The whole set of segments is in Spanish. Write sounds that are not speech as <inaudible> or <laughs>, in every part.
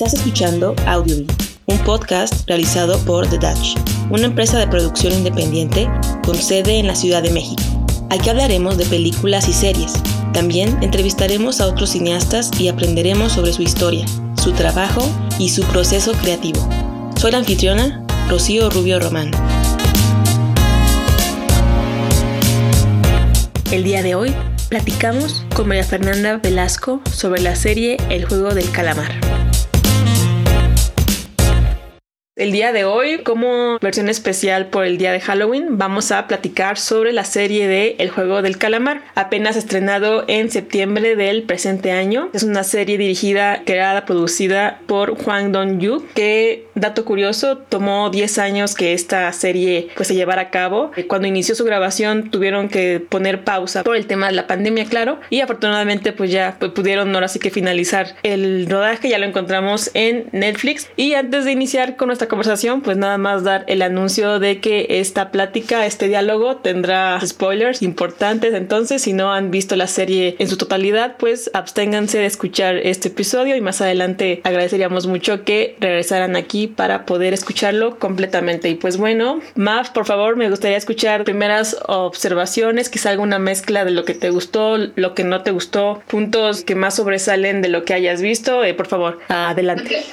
Estás escuchando Audiobeat, un podcast realizado por The Dutch, una empresa de producción independiente con sede en la Ciudad de México. Aquí hablaremos de películas y series. También entrevistaremos a otros cineastas y aprenderemos sobre su historia, su trabajo y su proceso creativo. Soy la anfitriona, Rocío Rubio Román. El día de hoy platicamos con María Fernanda Velasco sobre la serie El juego del calamar. El día de hoy, como versión especial por el día de Halloween, vamos a platicar sobre la serie de El juego del calamar, apenas estrenado en septiembre del presente año. Es una serie dirigida, creada, producida por Juan Dong-yu, que, dato curioso, tomó 10 años que esta serie pues, se llevara a cabo. Cuando inició su grabación tuvieron que poner pausa por el tema de la pandemia, claro, y afortunadamente pues ya pudieron ahora sí que finalizar el rodaje, ya lo encontramos en Netflix. Y antes de iniciar con nuestra conversación, pues nada más dar el anuncio de que esta plática, este diálogo tendrá spoilers importantes. Entonces, si no han visto la serie en su totalidad, pues absténganse de escuchar este episodio y más adelante agradeceríamos mucho que regresaran aquí para poder escucharlo completamente. Y pues bueno, Maf, por favor, me gustaría escuchar primeras observaciones, quizá alguna mezcla de lo que te gustó, lo que no te gustó, puntos que más sobresalen de lo que hayas visto. Eh, por favor, adelante.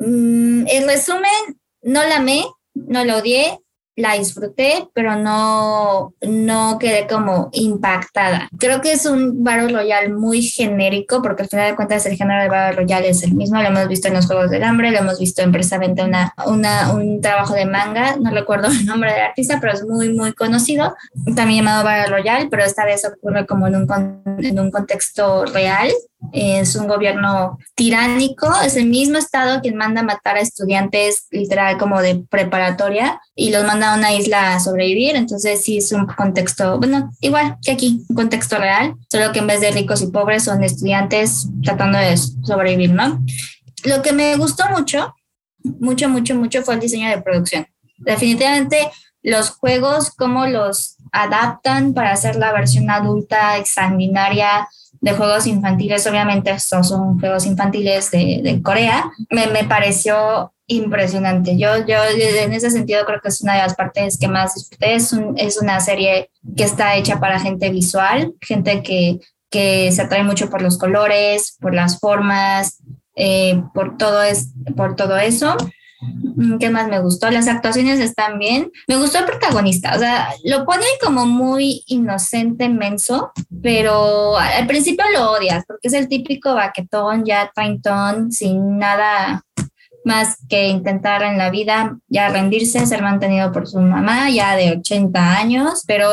Mm, en resumen, no la amé, no la odié, la disfruté, pero no, no quedé como impactada. Creo que es un Battle Royale muy genérico, porque al final de cuentas el género de Battle Royale es el mismo, lo hemos visto en los Juegos del Hambre, lo hemos visto en precisamente una, una, un trabajo de manga, no recuerdo <laughs> el nombre del artista, pero es muy, muy conocido, también llamado Battle Royale, pero esta vez ocurre como en un, en un contexto real, es un gobierno tiránico, es el mismo Estado quien manda matar a estudiantes literal como de preparatoria y los manda a una isla a sobrevivir, entonces sí es un contexto, bueno, igual que aquí, un contexto real, solo que en vez de ricos y pobres son estudiantes tratando de sobrevivir, ¿no? Lo que me gustó mucho, mucho, mucho, mucho fue el diseño de producción. Definitivamente los juegos, cómo los adaptan para hacer la versión adulta, exsanguinaria, de juegos infantiles, obviamente estos son juegos infantiles de, de Corea, me, me, pareció impresionante. Yo, yo en ese sentido creo que es una de las partes que más disfruté. Es, un, es una serie que está hecha para gente visual, gente que, que se atrae mucho por los colores, por las formas, eh, por, todo es, por todo eso. Mm, ¿Qué más me gustó? Las actuaciones están bien. Me gustó el protagonista, o sea, lo ponen como muy inocente, menso, pero al principio lo odias porque es el típico baquetón, ya traintón, sin nada más que intentar en la vida, ya rendirse, ser mantenido por su mamá, ya de 80 años, pero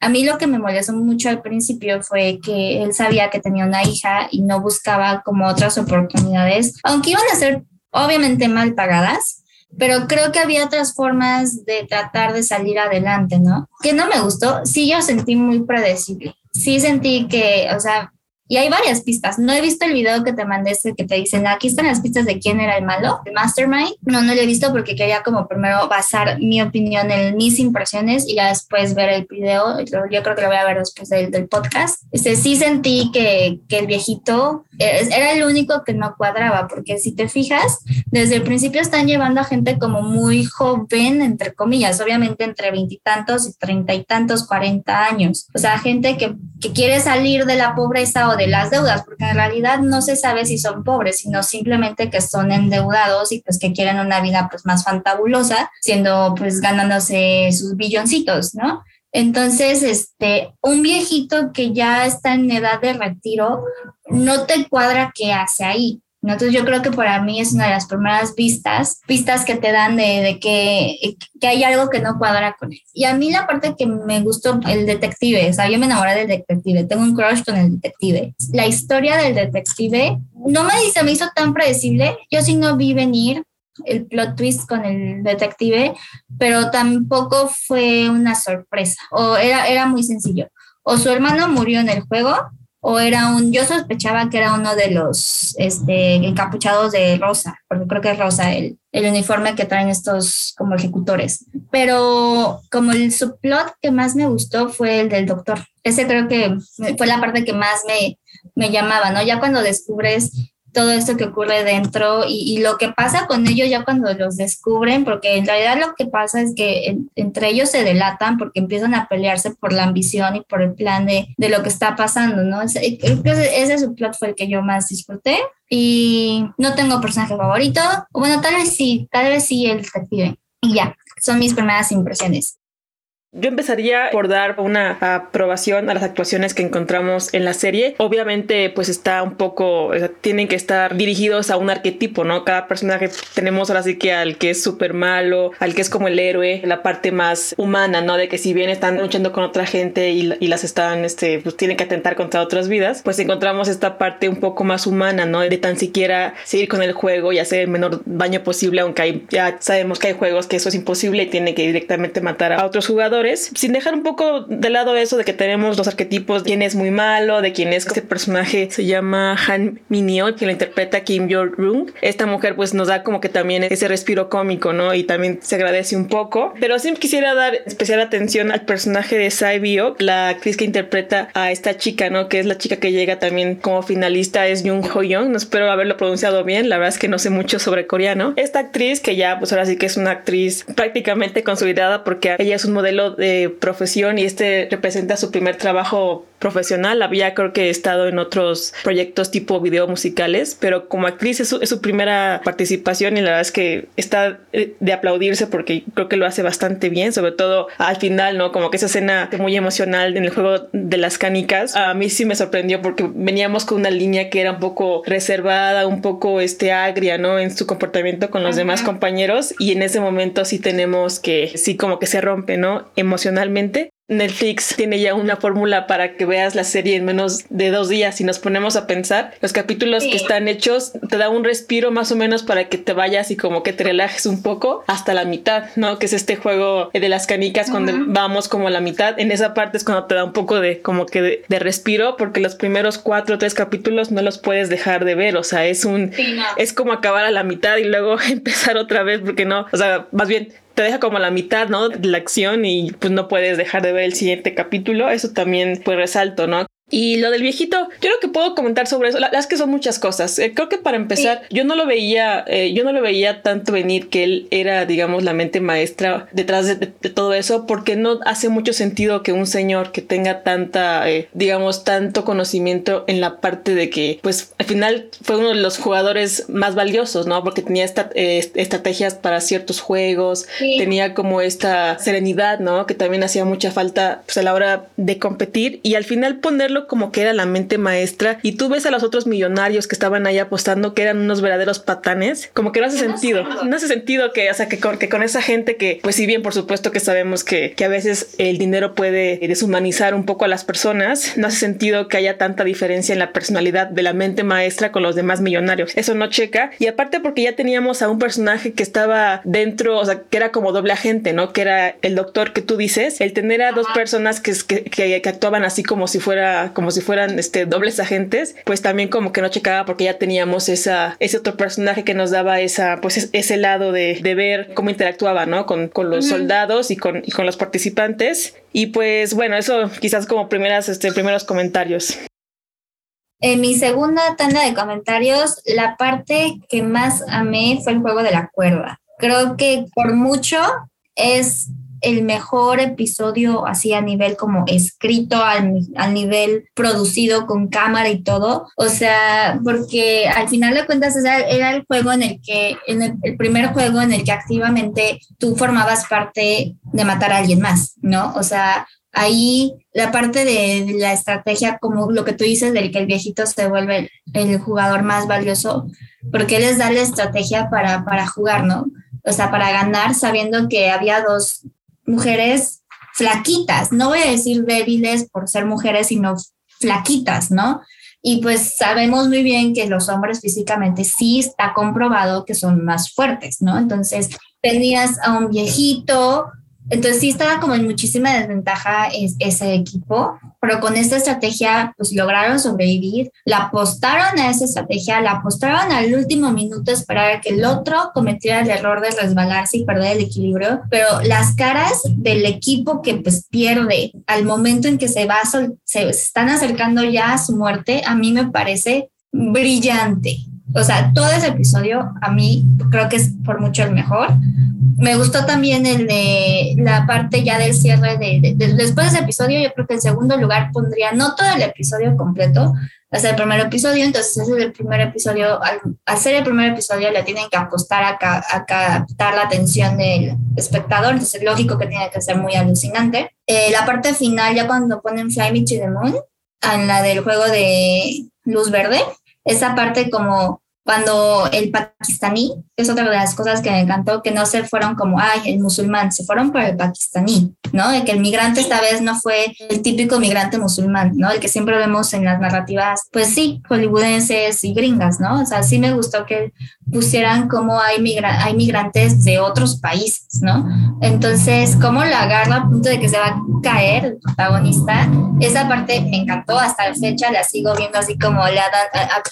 a mí lo que me molestó mucho al principio fue que él sabía que tenía una hija y no buscaba como otras oportunidades, aunque iban a ser obviamente mal pagadas, pero creo que había otras formas de tratar de salir adelante, ¿no? Que no me gustó, sí yo sentí muy predecible, sí sentí que, o sea, y hay varias pistas. No he visto el video que te mandé, ese que te dicen, aquí están las pistas de quién era el malo, el mastermind. No, no lo he visto porque quería como primero basar mi opinión en mis impresiones y ya después ver el video. Yo creo que lo voy a ver después del, del podcast. Este, sí sentí que, que el viejito era el único que no cuadraba, porque si te fijas, desde el principio están llevando a gente como muy joven, entre comillas, obviamente entre veintitantos y treinta y tantos, cuarenta años. O sea, gente que, que quiere salir de la pobreza o de las deudas, porque en realidad no se sabe si son pobres, sino simplemente que son endeudados y pues que quieren una vida pues más fantabulosa, siendo pues ganándose sus billoncitos, ¿no? Entonces, este, un viejito que ya está en edad de retiro, no te cuadra qué hace ahí. Entonces yo creo que para mí es una de las primeras vistas, vistas que te dan de, que, que, hay algo que no cuadra con él. Y a mí la parte que me gustó, el detective, o sea, yo me enamoré del detective, tengo un crush con el detective. La historia del detective no me, dice, me hizo tan predecible, yo sí no vi venir el plot twist con el detective, pero tampoco fue una sorpresa, o era, era muy sencillo. O su hermano murió en el juego, o era un, yo sospechaba que era uno de los este, encapuchados de Rosa, porque creo que es Rosa el, el uniforme que traen estos como ejecutores. Pero como el subplot que más me gustó fue el del doctor. Ese creo que fue la parte que más me, me llamaba, ¿no? Ya cuando descubres todo esto que ocurre dentro y, lo que pasa con ellos ya cuando los descubren, porque en realidad lo que pasa es que entre ellos se delatan porque empiezan a pelearse por la ambición y por el plan de, de lo que está pasando, ¿no? Ese, ese, ese plot fue el que yo más disfruté y no tengo personaje favorito, bueno, tal vez sí, tal vez sí el detective. Y ya, son mis primeras impresiones. Yo empezaría por dar una aprobación a las actuaciones que encontramos en la serie. Obviamente, pues está un poco, tienen que estar dirigidos a un arquetipo, ¿no? Cada personaje tenemos ahora sí que al que es súper malo, al que es como el héroe, la parte más humana, ¿no? De que si bien están luchando con otra gente y, las están, este, pues tienen que atentar contra otras vidas, pues encontramos esta parte un poco más humana, ¿no? De tan siquiera seguir con el juego y hacer el menor daño posible, aunque ya sabemos que hay juegos que eso es imposible y tienen que directamente matar a otros jugadores sin dejar un poco de lado eso de que tenemos los arquetipos de quién es muy malo, de quién es este personaje se llama Han Minyo, que lo interpreta Kim Jong-rung. Esta mujer pues nos da como que también ese respiro cómico, ¿no? Y también se agradece un poco. Pero sí quisiera dar especial atención al personaje de Sai Bio, la actriz que interpreta a esta chica, ¿no? Que es la chica que llega también como finalista, es Jung Ho Young. No espero haberlo pronunciado bien, la verdad es que no sé mucho sobre coreano. Esta actriz que ya pues ahora sí que es una actriz prácticamente consolidada porque ella es un modelo de profesión y este representa su primer trabajo profesional. Había creo que estado en otros proyectos tipo video musicales, pero como actriz es su, primera participación y la verdad es que está eh, de aplaudirse porque creo que lo hace bastante bien, sobre todo al final, ¿no? Como que esa escena muy emocional en el juego de las canicas, a mí sí me sorprendió porque veníamos con una línea que era un poco reservada, un poco este agria, ¿no? En su comportamiento con los demás compañeros y en ese momento sí tenemos que sí como que se rompe, ¿no? Emocionalmente. Netflix tiene ya una fórmula para que veas la serie en menos de dos días. Y nos ponemos a pensar los capítulos que están hechos te da un respiro más o menos para que te vayas y como que te relajes un poco hasta la mitad, ¿no? Que es este juego de las canicas cuando vamos como a la mitad. En esa parte es cuando te da un poco de como que de, respiro porque los primeros cuatro o tres capítulos no los puedes dejar de ver, o sea, es un es como acabar a la mitad y luego <laughs> empezar otra vez porque no, o sea, más bien te deja como la mitad, ¿no? La acción y pues no puedes dejar de ver el siguiente capítulo. Eso también pues resalto, ¿no? Y lo del viejito, yo lo que puedo comentar sobre eso, las que son muchas cosas. Eh, creo que para empezar, yo no lo veía, eh, yo no lo veía tanto venir que él era, digamos, la mente maestra detrás de, todo eso, porque no hace mucho sentido que un señor que tenga tanta, eh, digamos, tanto conocimiento en la parte de que, pues, al final fue uno de los jugadores más valiosos, ¿no? Porque tenía esta, estrategias para ciertos juegos, tenía como esta serenidad, ¿no? Que también hacía mucha falta, pues, a la hora de competir y al final ponerlo como que era la mente maestra y tú ves a los otros millonarios que estaban ahí apostando que eran unos verdaderos patanes, como que no hace sentido. No hace sentido que, o sea, que con, que con esa gente que, pues si bien por supuesto que sabemos que, que a veces el dinero puede deshumanizar un poco a las personas, no hace sentido que haya tanta diferencia en la personalidad de la mente maestra con los demás millonarios. Eso no checa. Y aparte porque ya teníamos a un personaje que estaba dentro, o sea, que era como doble agente, ¿no? Que era el doctor que tú dices, el tener a dos personas que, que, que actuaban así como si fuera como si fueran este, dobles agentes, pues también como que no checaba porque ya teníamos esa, ese otro personaje que nos daba esa, pues ese lado de, de ver cómo interactuaba, ¿no? Con, con los soldados y con, y con los participantes. Y pues bueno, eso quizás como primeras, este, primeros comentarios. En mi segunda tanda de comentarios, la parte que más amé fue el juego de la cuerda. Creo que por mucho es el mejor episodio así a nivel como escrito, al, nivel producido con cámara y todo. O sea, porque al final de cuentas era el juego en el que, en el, primer juego en el que activamente tú formabas parte de matar a alguien más, ¿no? O sea, ahí la parte de la estrategia, como lo que tú dices, del que el viejito se vuelve el, jugador más valioso, porque él les da la estrategia para, para jugar, ¿no? O sea, para ganar, sabiendo que había dos, mujeres flaquitas, no voy a decir débiles por ser mujeres, sino flaquitas, ¿no? Y pues sabemos muy bien que los hombres físicamente sí está comprobado que son más fuertes, ¿no? Entonces tenías a un viejito, entonces sí estaba como en muchísima desventaja ese equipo, pero con esta estrategia pues lograron sobrevivir, la apostaron a esa estrategia, la apostaron al último minuto esperar a que el otro cometiera el error de resbalarse y perder el equilibrio, pero las caras del equipo que pues pierde al momento en que se va, se están acercando ya a su muerte, a mí me parece brillante o sea, todo ese episodio a mí creo que es por mucho el mejor. Me gustó también el de la parte ya del cierre de, después de ese episodio, yo creo que en segundo lugar pondría no todo el episodio completo, hasta el primer episodio, entonces ese es el primer episodio, al hacer el primer episodio le tienen que apostar a, a captar la atención del espectador, entonces es lógico que tiene que ser muy alucinante. Eh, la parte final, ya cuando ponen Fly Me to the Moon, en la del juego de luz verde, esa parte como cuando el pakistaní, es otra de las cosas que me encantó, que no se fueron como, ay, el musulmán, se fueron por el pakistaní, ¿no? De que el migrante esta vez no fue el típico migrante musulmán, ¿no? El que siempre vemos en las narrativas, pues sí, hollywoodenses y gringas, ¿no? O sea, sí me gustó que pusieran como hay, migra hay migrantes de otros países, ¿no? Entonces, cómo la agarra a punto de que se va a caer el protagonista, esa parte me encantó, hasta la fecha la sigo viendo así como le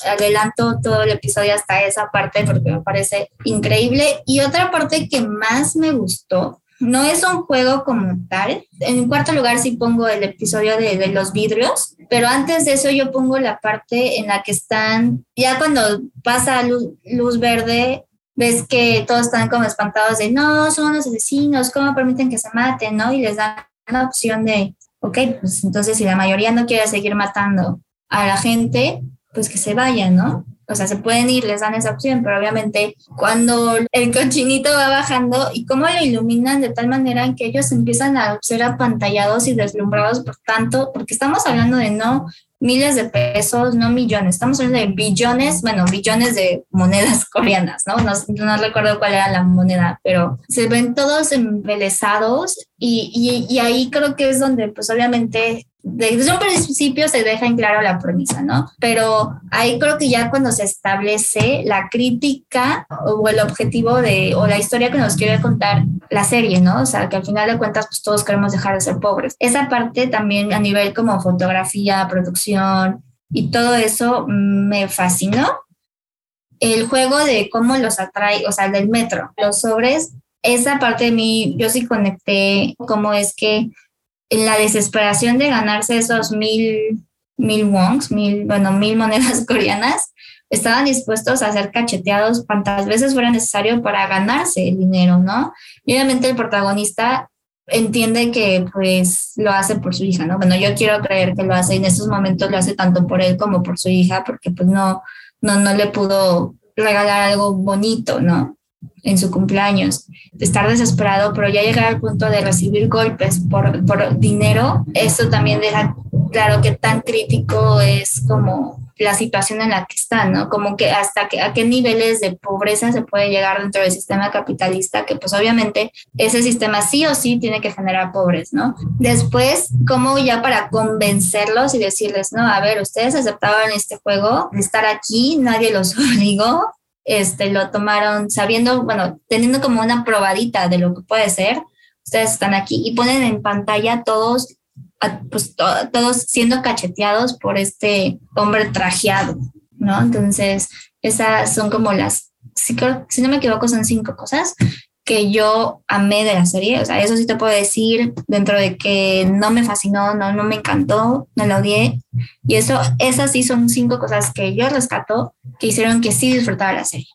adelanto todo el episodio hasta esa parte porque me parece increíble. Y otra parte que más me gustó, no es un juego como tal. En cuarto lugar sí pongo el episodio de, de, los vidrios, pero antes de eso yo pongo la parte en la que están, ya cuando pasa luz, luz verde, ves que todos están como espantados de, no, son unos asesinos, ¿cómo permiten que se maten? ¿no? Y les dan la opción de, ok, pues entonces si la mayoría no quiere seguir matando a la gente, pues que se vayan, ¿no? O sea, se pueden ir, les dan esa opción, pero obviamente cuando el cochinito va bajando y cómo lo iluminan de tal manera que ellos empiezan a ser apantallados y deslumbrados por tanto, porque estamos hablando de no miles de pesos, no millones, estamos hablando de billones, bueno, billones de monedas <laughs> coreanas, ¿no? No, no recuerdo cuál era la moneda, pero se ven todos embelesados y, y, y ahí creo que es donde pues obviamente desde un principio se deja en claro la premisa, ¿no? Pero ahí creo que ya cuando se establece la crítica o el objetivo de, o la historia que nos quiere contar la serie, ¿no? O sea, que al final de cuentas, pues todos queremos dejar de ser pobres. Esa parte también a nivel como fotografía, producción y todo eso me fascinó. El juego de cómo los atrae, o sea, del metro, los sobres, esa parte de mí, yo sí conecté cómo es que en la desesperación de ganarse esos mil, mil mil, bueno, mil monedas <laughs> coreanas, estaban dispuestos a ser cacheteados cuantas veces fuera necesario para ganarse el dinero, ¿no? Y obviamente el protagonista entiende que pues lo hace por su hija, ¿no? Bueno, yo quiero creer que lo hace y en estos momentos lo hace tanto por él como por su hija, porque pues no, no, no le pudo regalar algo bonito, ¿no? En su cumpleaños, de estar desesperado, pero ya llegar al punto de recibir golpes por, por dinero, eso también deja claro que tan crítico es como la situación en la que están, ¿no? Como que hasta que, a qué niveles de pobreza se puede llegar dentro del sistema capitalista, que pues obviamente ese sistema sí o sí tiene que generar pobres, ¿no? Después, como ya para convencerlos y decirles, no, a ver, ustedes aceptaban este juego, estar aquí, nadie los <laughs> obligó, este, lo tomaron sabiendo, bueno, teniendo como una probadita de lo que puede ser. Ustedes están aquí y ponen en pantalla todos, pues todos siendo cacheteados por este hombre trajeado, ¿no? Entonces, esas son como las, si, si no me equivoco, son cinco cosas que yo amé de la serie. O sea, eso sí te puedo decir dentro de que no me fascinó, no, no me encantó, no la odié. Y eso, esas sí son cinco cosas que yo rescato que hicieron que sí disfrutara la serie.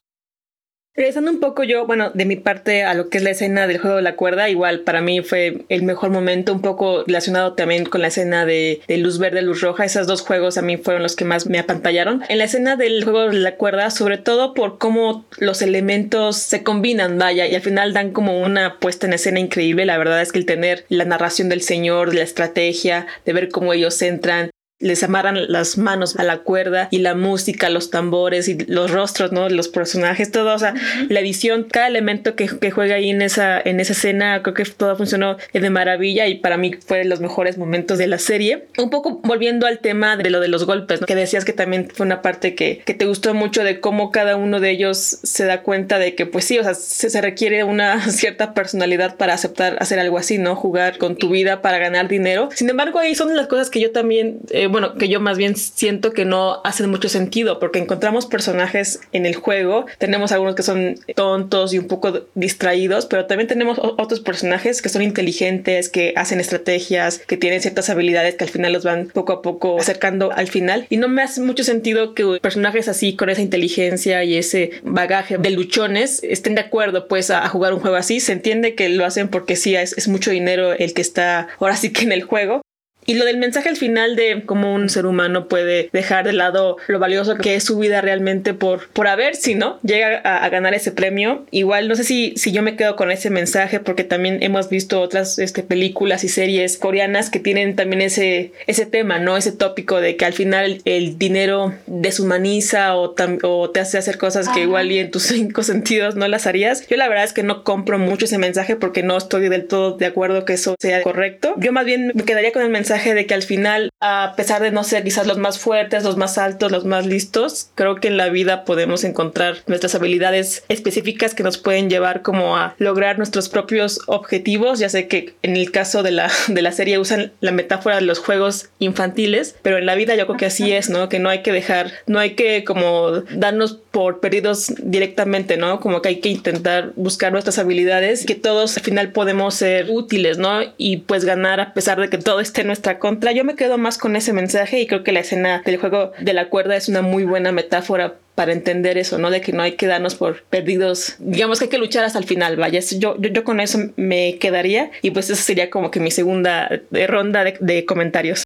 Regresando un poco yo, bueno, de mi parte a lo que es la escena del juego de la cuerda, igual para mí fue el mejor momento, un poco relacionado también con la escena de, luz verde, luz roja. Esos dos juegos a mí fueron los que más me apantallaron. En la escena del juego de la cuerda, sobre todo por cómo los elementos se combinan, vaya, y al final dan como una puesta en escena increíble. La verdad es que el tener la narración del señor, la estrategia, de ver cómo ellos entran, les amarran las manos a la cuerda y la música, los tambores y los rostros, ¿no? Los personajes, todo, o sea, la edición, cada elemento que, que, juega ahí en esa, en esa escena, creo que todo funcionó de maravilla y para mí fue de los mejores momentos de la serie. Un poco volviendo al tema de lo de los golpes, ¿no? que decías que también fue una parte que, que, te gustó mucho de cómo cada uno de ellos se da cuenta de que, pues sí, o sea, se, se requiere una <laughs> cierta personalidad para aceptar hacer algo así, ¿no? Jugar con tu vida para ganar dinero. Sin embargo, ahí son las cosas que yo también... Eh, bueno, que yo más bien siento que no hacen mucho sentido porque encontramos personajes en el juego, tenemos algunos que son tontos y un poco distraídos, pero también tenemos otros personajes que son inteligentes, que hacen estrategias, que tienen ciertas habilidades que al final los van poco a poco acercando al final. Y no me hace mucho sentido que personajes así con esa inteligencia y ese bagaje de luchones estén de acuerdo pues a, jugar un juego así, se entiende que lo hacen porque sí es, es mucho dinero el que está ahora sí que en el juego, y lo del mensaje al final de cómo un ser humano puede dejar de lado lo valioso que es su vida realmente por, por haber si no llega a, ganar ese premio. Igual no sé si, si yo me quedo con ese mensaje porque también hemos visto otras este, películas y series coreanas que tienen también ese, ese tema, ¿no? Ese tópico de que al final el dinero deshumaniza o, o te hace hacer cosas que igual y en tus <laughs> cinco sentidos no las harías. Yo la verdad es que no compro mucho ese mensaje porque no estoy del todo de acuerdo que eso sea correcto. Yo más bien me quedaría con el mensaje de que al final, a pesar de no ser quizás los más fuertes, los más altos, los más listos, creo que en la vida podemos encontrar nuestras habilidades específicas que nos pueden llevar como a lograr nuestros propios objetivos. Ya sé que en el caso de la, de la serie usan la metáfora de los juegos infantiles, pero en la vida yo creo que así es, ¿no? Que no hay que dejar, no hay que como darnos por perdidos directamente, ¿no? Como que hay que intentar buscar nuestras habilidades, que todos al final podemos ser útiles, ¿no? Y pues ganar a pesar de que todo esté en nuestra contra. Yo me quedo más con ese mensaje y creo que la escena del juego de la cuerda es una muy buena metáfora para entender eso, ¿no? De que no hay que darnos por perdidos. Digamos que hay que luchar hasta el final, vaya. Yo, yo, yo con eso me quedaría y pues esa sería como que mi segunda ronda de, de comentarios.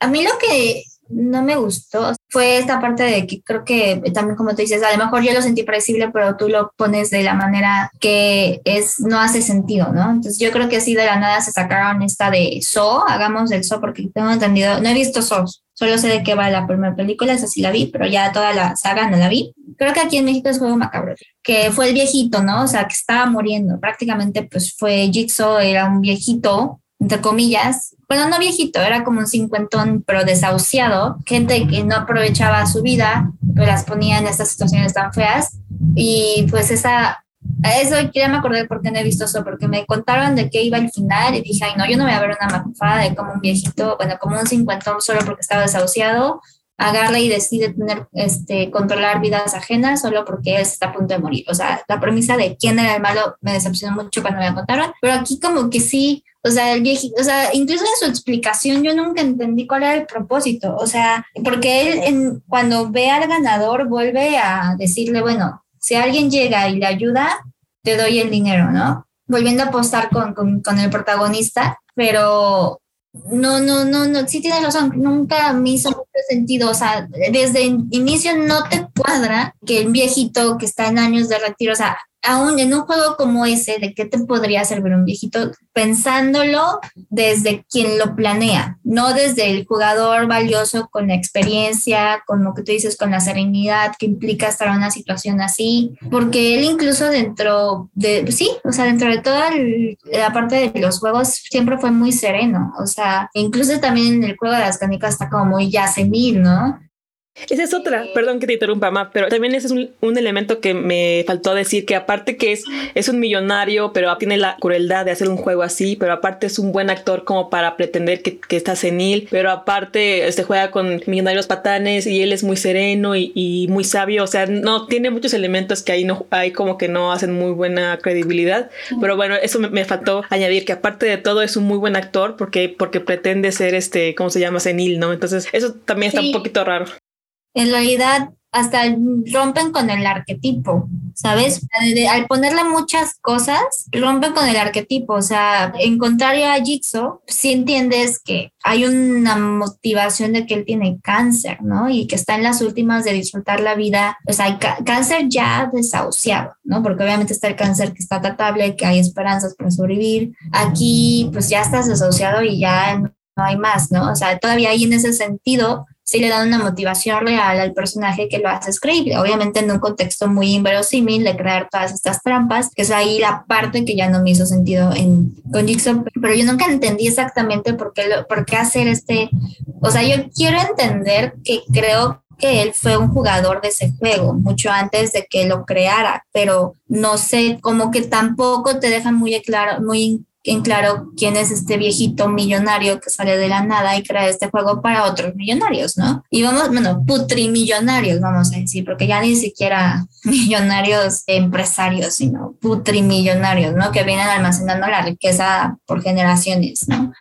A mí lo que no me gustó fue esta parte de que creo que también como tú dices, a lo mejor yo lo sentí predecible, pero tú lo pones de la manera que es no hace sentido, ¿no? Entonces yo creo que así de la nada se sacaron esta de So, hagamos del So porque tengo entendido, no he visto So, solo sé de qué va la primera película, esa sí la vi, pero ya toda la saga no la vi. Creo que aquí en México es Juego Macabro, que fue el viejito, ¿no? O sea, que estaba muriendo, prácticamente pues fue Jigsaw, era un viejito entre comillas, bueno, no viejito, era como un cincuentón, pero desahuciado, gente que no aprovechaba su vida, pero las ponía en estas situaciones tan feas. Y pues esa, eso ya me acordé porque no he visto eso, porque me contaron de qué iba el final y dije, ay, no, yo no voy a ver una macufada de como un viejito, bueno, como un cincuentón solo porque estaba desahuciado, agarra y decide tener, este, controlar vidas ajenas solo porque él está a punto de morir. O sea, la premisa de quién era el malo me decepcionó mucho cuando me contaron, pero aquí como que sí, o sea, el viejito, o sea, incluso en su explicación yo nunca entendí cuál era el propósito, o sea, porque él en, cuando ve al ganador vuelve a decirle, bueno, si alguien llega y le ayuda, te doy el dinero, ¿no? Volviendo a apostar con, con, con el protagonista, pero no, no, no, no, sí tienes razón, nunca me hizo sentido, o sea, desde el inicio no te cuadra que el viejito que está en años de retiro, o sea, aún en un juego como ese, ¿de qué te podría servir un viejito? Pensándolo desde quien lo planea, no desde el jugador valioso con la experiencia, con lo que tú dices, con la serenidad que implica estar en una situación así, porque él incluso dentro de, sí, o sea, dentro de toda la parte de los juegos siempre fue muy sereno, o sea, incluso también en el juego de las canicas está como muy ya senil, ¿no? Esa es otra, perdón que te interrumpa, Ma, pero también ese es un, elemento que me faltó decir, que aparte que es, es un millonario, pero tiene la crueldad de hacer un juego así, pero aparte es un buen actor como para pretender que, que está senil, pero aparte se este, juega con millonarios patanes y él es muy sereno y, muy sabio, o sea, no, tiene muchos elementos que ahí no, hay como que no hacen muy buena credibilidad, pero bueno, eso me, faltó añadir, que aparte de todo es un muy buen actor porque, porque pretende ser este, ¿cómo se llama? Senil, ¿no? Entonces eso también está un poquito raro en realidad hasta rompen con el arquetipo, ¿sabes? Al ponerle muchas cosas, rompen con el arquetipo, o sea, en contrario a Jigsaw, sí entiendes que hay una motivación de que él tiene cáncer, ¿no? Y que está en las últimas de disfrutar la vida, o sea, cáncer ya desahuciado, ¿no? Porque obviamente está el cáncer que está tratable, que hay esperanzas para sobrevivir. Aquí, pues ya estás desahuciado y ya no hay más, ¿no? O sea, todavía ahí en ese sentido sí le dan una motivación real al personaje que lo hace creíble. Obviamente en un contexto muy inverosímil de crear todas estas trampas, que es ahí la parte que ya no me hizo sentido en, con Jigsaw, pero yo nunca entendí exactamente por qué, por qué hacer este, o sea, yo quiero entender que creo que él fue un jugador de ese juego mucho antes de que lo creara, pero no sé, como que tampoco te dejan muy claro, muy en claro quién es este viejito millonario que sale de la nada y crea este juego para otros millonarios, ¿no? Y vamos, bueno, putrimillonarios, vamos a decir, porque ya ni siquiera <laughs> millonarios empresarios, sino putrimillonarios, ¿no? Que vienen almacenando la riqueza por generaciones, ¿no?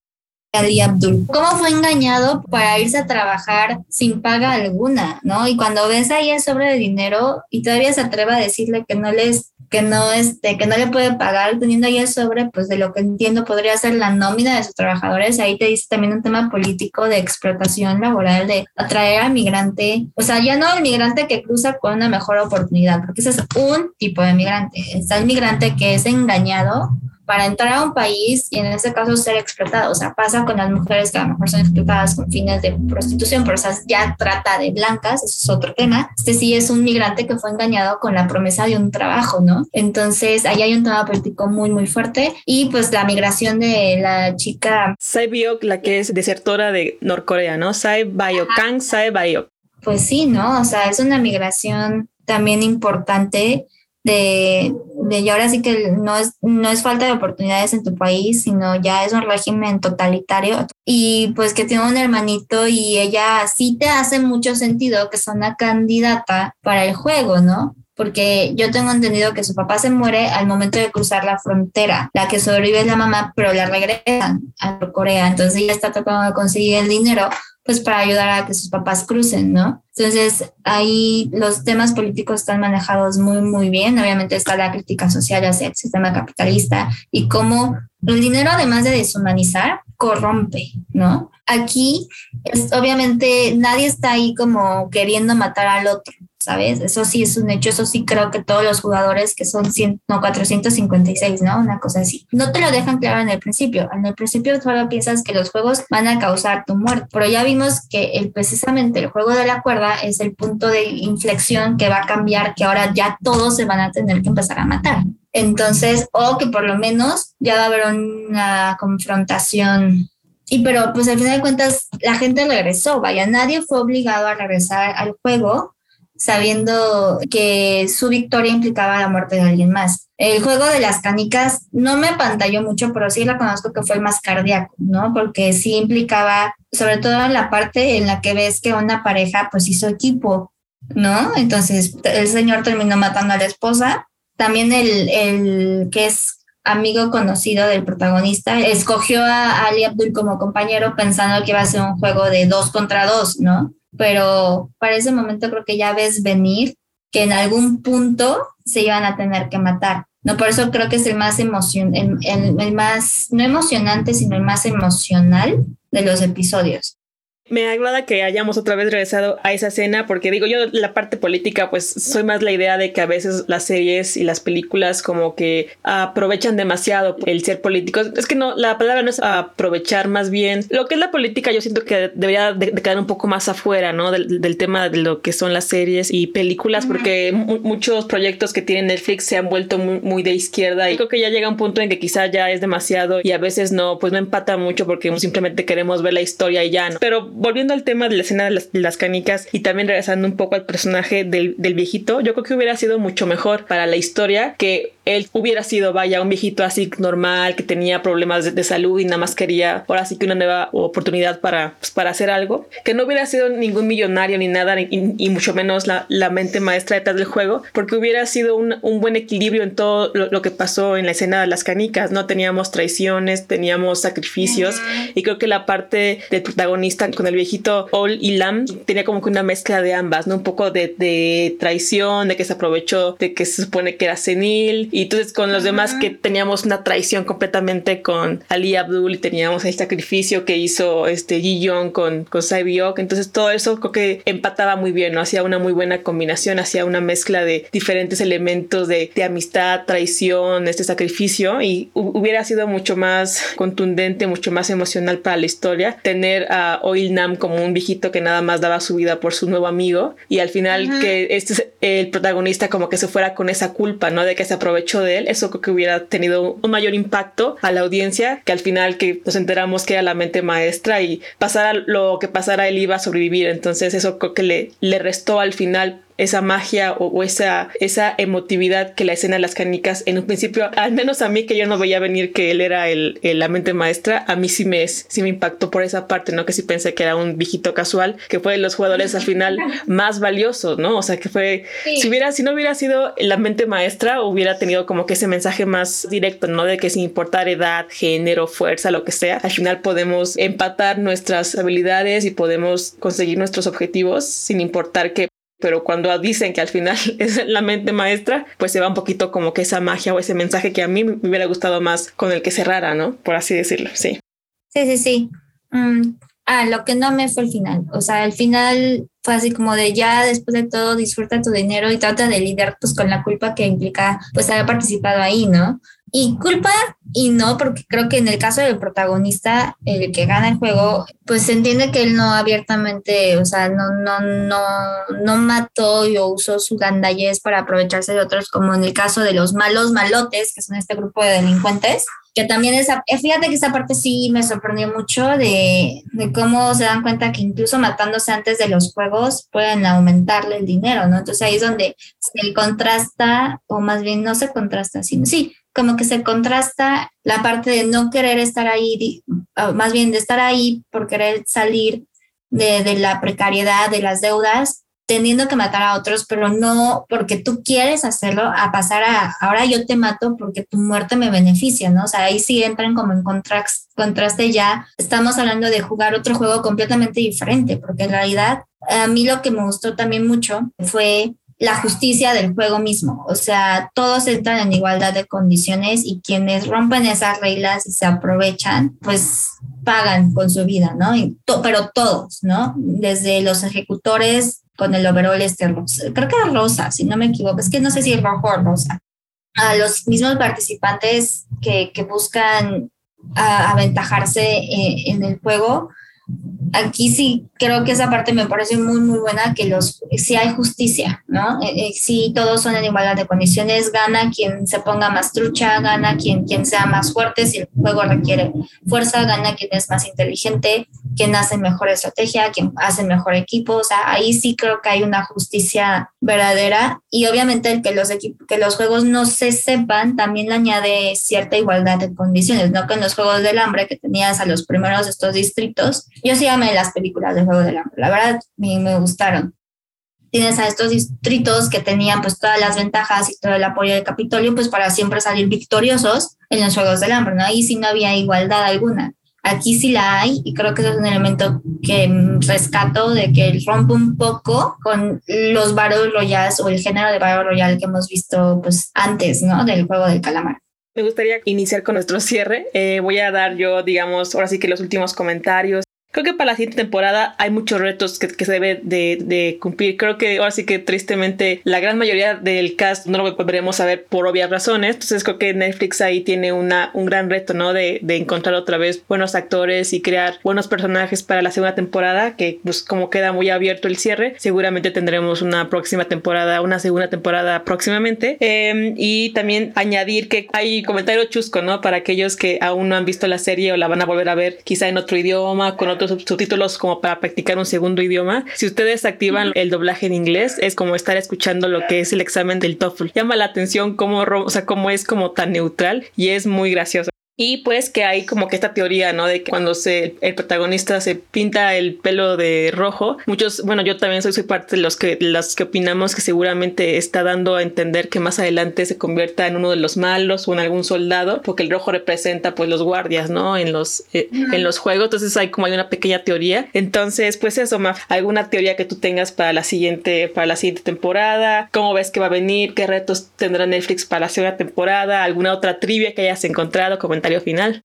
Ali Abdul. ¿Cómo fue engañado para irse a trabajar sin paga alguna, no? Y cuando ves ahí el sobre de dinero y todavía se atreve a decirle que no les que no este que no le puede pagar teniendo ahí el sobre pues de lo que entiendo podría ser la nómina de sus trabajadores ahí te dice también un tema político de explotación laboral de atraer al migrante o sea ya no el migrante que cruza con una mejor oportunidad porque ese es un tipo de migrante está el migrante que es engañado para entrar a un país y en ese caso ser explotado. O sea, pasa con las mujeres que a lo mejor son explotadas con fines de prostitución, pero o sea, ya trata de blancas, eso es otro tema. Este sí es un migrante que fue engañado con la promesa de un trabajo, ¿no? Entonces, ahí hay un tema político muy, muy fuerte. Y pues la migración de la chica... Sae Biok, la que es desertora de Norcorea, ¿no? Sae Bayokang, Sae Bayok. Pues sí, ¿no? O sea, es una migración también importante de, de y ahora sí que no es, no es falta de oportunidades en tu país, sino ya es un régimen totalitario y pues que tiene un hermanito y ella sí te hace mucho sentido que es una candidata para el juego, ¿no? Porque yo tengo entendido que su papá se muere al momento de cruzar la frontera. La que sobrevive es la mamá, pero la regresan a Corea. Entonces ella está tratando de conseguir el dinero pues para ayudar a que sus papás crucen, ¿no? Entonces ahí los temas políticos están manejados muy, muy bien. Obviamente está la crítica social hacia el sistema capitalista y cómo el dinero, además de deshumanizar, corrompe, ¿no? Aquí, es, obviamente, nadie está ahí como queriendo matar al otro. ¿Sabes? Eso sí es un hecho, eso sí creo que todos los jugadores que son 100, no, 456, ¿no? Una cosa así. No te lo dejan claro en el principio. En el principio solo piensas que los juegos van a causar tu muerte, pero ya vimos que el, precisamente el juego de la cuerda es el punto de inflexión que va a cambiar, que ahora ya todos se van a tener que empezar a matar. Entonces, o que por lo menos ya va a haber una confrontación y pero pues al final de cuentas la gente regresó, vaya, nadie fue obligado a regresar al juego sabiendo que su victoria implicaba la muerte de alguien más. El juego de las canicas no me pantalló mucho, pero sí la conozco que fue más cardíaco, ¿no? Porque sí implicaba, sobre todo en la parte en la que ves que una pareja pues hizo equipo, ¿no? Entonces el señor terminó matando a la esposa. También el, el que es amigo conocido del protagonista, escogió a Ali Abdul como compañero pensando que iba a ser un juego de dos contra dos, ¿no? Pero para ese momento creo que ya ves venir que en algún punto se iban a tener que matar. No, por eso creo que es el más emocion el más, no emocionante, sino el más emocional de los episodios. Me agrada que hayamos otra vez regresado a esa escena porque digo yo la parte política pues soy más la idea de que a veces las series y las películas como que aprovechan demasiado el ser políticos. Es que no, la palabra no es aprovechar más bien. Lo que es la política yo siento que debería de, quedar un poco más afuera, ¿no? Del, tema de lo que son las series y películas porque muchos proyectos que tiene Netflix se han vuelto muy, muy, de izquierda y creo que ya llega un punto en que quizá ya es demasiado y a veces no, pues no empata mucho porque simplemente queremos ver la historia y ya, ¿no? Pero volviendo al tema de la escena de las, canicas y también regresando un poco al personaje del, del, viejito, yo creo que hubiera sido mucho mejor para la historia que él hubiera sido, vaya, un viejito así normal, que tenía problemas de, salud y nada más quería ahora sí que una nueva oportunidad para, pues, para hacer algo, que no hubiera sido ningún millonario ni nada, y, mucho menos la, la, mente maestra detrás del juego, porque hubiera sido un, un buen equilibrio en todo lo, que pasó en la escena de las canicas, ¿no? Teníamos traiciones, teníamos sacrificios, y creo que la parte del protagonista con el viejito Ol y Lam tenía como que una mezcla de ambas, ¿no? Un poco de, de traición, de que se aprovechó de que se supone que era senil, y entonces con los demás que teníamos una traición completamente con Ali Abdul y teníamos el sacrificio que hizo este Ji Young con, con Biok. Entonces todo eso creo que empataba muy bien, ¿no? Hacía una muy buena combinación, hacía una mezcla de diferentes elementos de, de amistad, traición, este sacrificio y hubiera sido mucho más contundente, mucho más emocional para la historia tener a Oil Nam como un viejito que nada más daba su vida por su nuevo amigo y al final que este el protagonista como que se fuera con esa culpa, ¿no? De que se aprovechó de él, eso creo que hubiera tenido un mayor impacto a la audiencia, que al final que nos enteramos que era la mente maestra y pasara lo que pasara él iba a sobrevivir, entonces eso creo que le, le restó al final esa magia o, esa, esa emotividad que la escena de las canicas en un principio, al menos a mí que yo no veía venir que él era el, la mente maestra, a mí sí me, sí me impactó por esa parte, ¿no? Que sí pensé que era un viejito casual, que fue de los jugadores al final <laughs> más valiosos, ¿no? O sea, que fue, si hubiera, si no hubiera sido la mente maestra, hubiera tenido como que ese mensaje más directo, ¿no? De que sin importar edad, género, fuerza, lo que sea, al final podemos empatar nuestras habilidades y podemos conseguir nuestros objetivos sin importar que pero cuando dicen que al final <laughs> es la mente maestra, pues se va un poquito como que esa magia o ese mensaje que a mí me hubiera gustado más con el que cerrara, ¿no? Por así decirlo, sí. Sí, sí, sí. Mm, ah, lo que no me fue el final. O sea, el final fue así como de ya después de todo disfruta tu dinero y trata de lidiar pues con la culpa que implica pues haber participado ahí, ¿no? Y culpa y no, porque creo que en el caso del protagonista, el que gana el juego, pues se entiende que él no abiertamente, o sea, no, no, no, no mató y usó su gandallez para aprovecharse de otros, como en el caso de los malos malotes, que son este grupo de delincuentes, que también esa, eh, fíjate que esa parte sí me sorprendió mucho de, de cómo se dan cuenta que incluso matándose antes de los juegos pueden aumentarle el dinero, ¿no? Entonces ahí es donde se contrasta, o más bien no se contrasta, sino sí, como que se contrasta la parte de no querer estar ahí, más bien de estar ahí por querer salir de, la precariedad, de las deudas, teniendo que matar a otros, pero no porque tú quieres hacerlo, a pasar a ahora yo te mato porque tu muerte me beneficia, ¿no? O sea, ahí sí entran como en contraste ya. Estamos hablando de jugar otro juego completamente diferente, porque en realidad a mí lo que me gustó también mucho fue la justicia del juego mismo. O sea, todos entran en igualdad de condiciones y quienes rompen esas reglas y se aprovechan, pues pagan con su vida, ¿no? pero todos, ¿no? Desde los ejecutores con el overall este rosa, creo que era rosa, si no me equivoco, es que no sé si es rojo o rosa, a los mismos participantes que, que buscan aventajarse eh, en el juego, aquí sí creo que esa parte me parece muy, muy buena, que los, si hay justicia, ¿no? Eh, eh, si todos son en igualdad de condiciones, gana quien se ponga más trucha, gana quien, quien sea más fuerte, si el juego requiere fuerza, gana quien es más inteligente, quien hace mejor estrategia, quien hace mejor equipo, o sea, ahí sí creo que hay una justicia verdadera y obviamente el que los, que los juegos no se sepan también le añade cierta igualdad de condiciones, ¿no? Que en los Juegos del Hambre que tenías a los primeros estos distritos, yo sí amé las películas del Juego del Hambre, la verdad me, me gustaron. Tienes a estos distritos que tenían pues todas las ventajas y todo el apoyo del Capitolio pues para siempre salir victoriosos en los Juegos del Hambre, ¿no? Ahí sí no había igualdad alguna. Aquí sí la hay y creo que eso es un elemento que rescato de que rompe un poco con los Battle Royales o el género de Battle Royale que hemos visto pues antes, ¿no? Del juego del calamar. Me gustaría iniciar con nuestro cierre. Eh, voy a dar yo, digamos, ahora sí que los últimos comentarios Creo que para la siguiente temporada hay muchos retos que, se debe de, cumplir. Creo que ahora sí que tristemente la gran mayoría del cast no lo volveremos a ver por obvias razones. Entonces creo que Netflix ahí tiene una, un gran reto, ¿no? De, encontrar otra vez buenos actores y crear buenos personajes para la segunda temporada, que pues como queda muy abierto el cierre, seguramente tendremos una próxima temporada, una segunda temporada próximamente. Em, y también añadir que hay comentario chusco, ¿no? Para aquellos que aún no han visto la serie o la van a volver a ver quizá en otro idioma, con otros subtítulos como para practicar un segundo idioma. Si ustedes activan el doblaje en inglés, es como estar escuchando lo que es el examen del TOEFL. Llama la atención cómo, o sea, cómo es como tan neutral y es muy gracioso. Y pues que hay como que esta teoría, ¿no? De que cuando se, el protagonista se pinta el pelo de rojo, muchos, bueno, yo también soy, soy parte de los que, los que opinamos que seguramente está dando a entender que más adelante se convierta en uno de los malos o en algún soldado, porque el rojo representa pues los guardias, ¿no? En los, eh, en los juegos, entonces hay como hay una pequeña teoría. Entonces, pues eso, Maf, alguna teoría que tú tengas para la siguiente, para la siguiente temporada, cómo ves que va a venir, qué retos tendrá Netflix para la segunda temporada, alguna otra trivia que hayas encontrado, comentar final.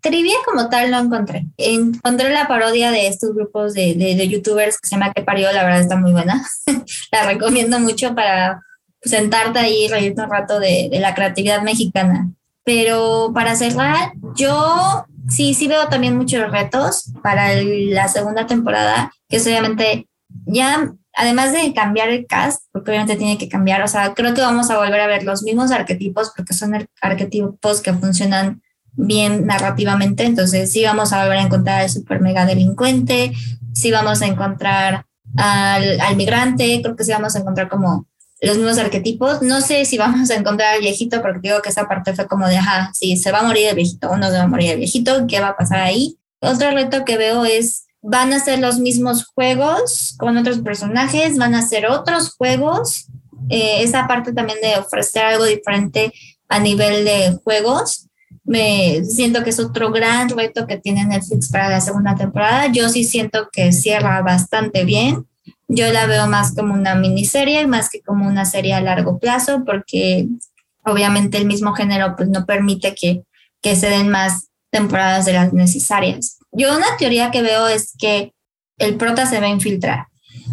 Trivia como tal no encontré. Encontré la parodia de estos grupos de, de, youtubers que se llama Que Parió, la verdad está muy buena. <laughs> la recomiendo mucho para sentarte ahí y reírte un rato de, de, la creatividad mexicana. Pero para cerrar, yo sí, sí veo también muchos retos para la segunda temporada, que es obviamente ya, además de cambiar el cast, porque obviamente tiene que cambiar, o sea, creo que vamos a volver a ver los mismos arquetipos, porque son arquetipos que funcionan bien narrativamente, entonces sí vamos a volver a encontrar al super mega delincuente, sí vamos a encontrar al, al migrante, creo que sí vamos a encontrar como los mismos arquetipos. No sé si vamos a encontrar al viejito, porque digo que esa parte fue como de, ajá, si se va a morir el viejito o no se va a morir el viejito, ¿qué va a pasar ahí? Otro reto que veo es, van a ser los mismos juegos con otros personajes, van a ser otros juegos. Eh, esa parte también de ofrecer algo diferente a nivel de juegos. Me siento que es otro gran reto que tiene Netflix para la segunda temporada. Yo sí siento que cierra bastante bien yo la veo más como una miniserie, más que como una serie a largo plazo, porque obviamente el mismo género pues no permite que, que se den más temporadas de las necesarias. Yo una teoría que veo es que el prota se va a infiltrar.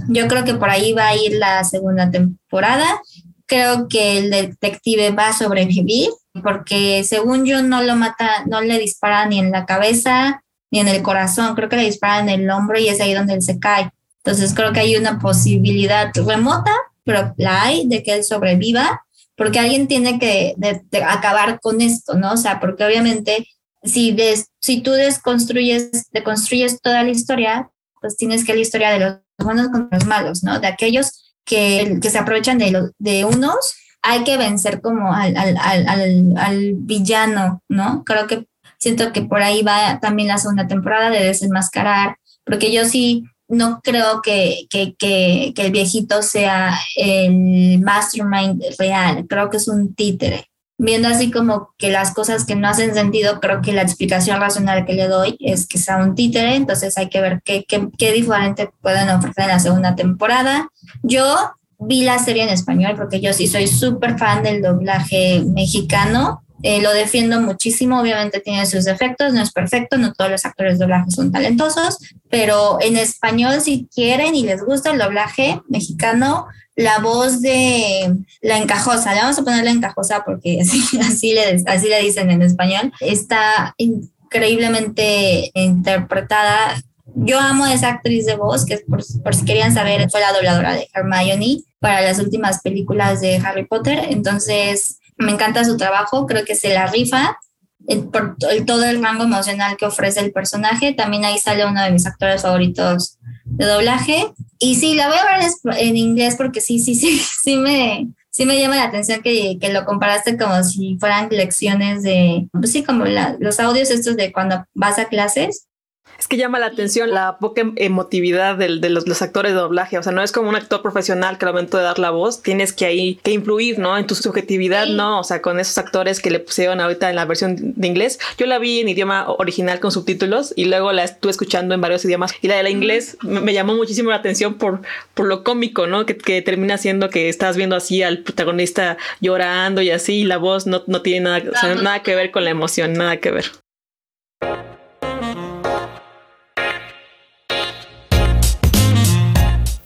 Yo creo que por ahí va a ir la segunda temporada. Creo que el detective va a sobrevivir porque según yo no lo mata, no le dispara ni en la cabeza ni en el corazón, creo que le dispara en el hombro y es ahí donde él se cae. Entonces creo que hay una posibilidad remota, pero la hay, de que él sobreviva, porque alguien tiene que acabar con esto, ¿no? O sea, porque obviamente si, si tú desconstruyes, deconstruyes toda la historia, pues tienes que la historia de los buenos contra los malos, ¿no? De aquellos que, que se aprovechan de, de unos, hay que vencer como al, al, al, al, villano, ¿no? Creo que siento que por ahí va también la segunda temporada de desenmascarar, porque yo sí no creo que, que, que, que, el viejito sea el mastermind real, creo que es un títere. Viendo así como que las cosas que no hacen sentido, creo que la explicación racional que le doy es que sea un títere, entonces hay que ver qué, qué, qué diferente pueden ofrecer en la segunda temporada. Yo vi la serie en español porque yo sí soy súper fan del doblaje mexicano eh, lo defiendo muchísimo, obviamente tiene sus defectos, no es perfecto, no todos los actores de doblaje son talentosos, pero en español si quieren y les gusta el doblaje mexicano, la voz de la encajosa, le vamos a poner la encajosa porque <laughs> así, así, le, así le dicen en español, está increíblemente interpretada. Yo amo a esa actriz de voz, que por, por si querían saber, fue la dobladora de Hermione para las últimas películas de Harry Potter, entonces me encanta su trabajo, creo que se la rifa por todo el rango emocional que ofrece el personaje. También ahí sale uno de mis actores favoritos de doblaje. Y sí, la voy a ver en inglés porque sí, sí, sí, <laughs> sí me, sí me llama la atención que, que lo comparaste como si fueran lecciones de, pues sí, como los audios estos de cuando vas a clases. Es que llama la atención la poca emotividad de, de los, los, actores de doblaje. O sea, no es como un actor profesional que al momento de dar la voz tienes que ahí que influir, ¿no? En tu subjetividad, ¿no? O sea, con esos actores que le pusieron ahorita en la versión de inglés. Yo la vi en idioma original con subtítulos y luego la estuve escuchando en varios idiomas. Y la de la inglés me, llamó muchísimo la atención por, por lo cómico, ¿no? Que, que, termina siendo que estás viendo así al protagonista llorando y así, y la voz no, no tiene nada, o sea, nada que ver con la emoción, nada que ver.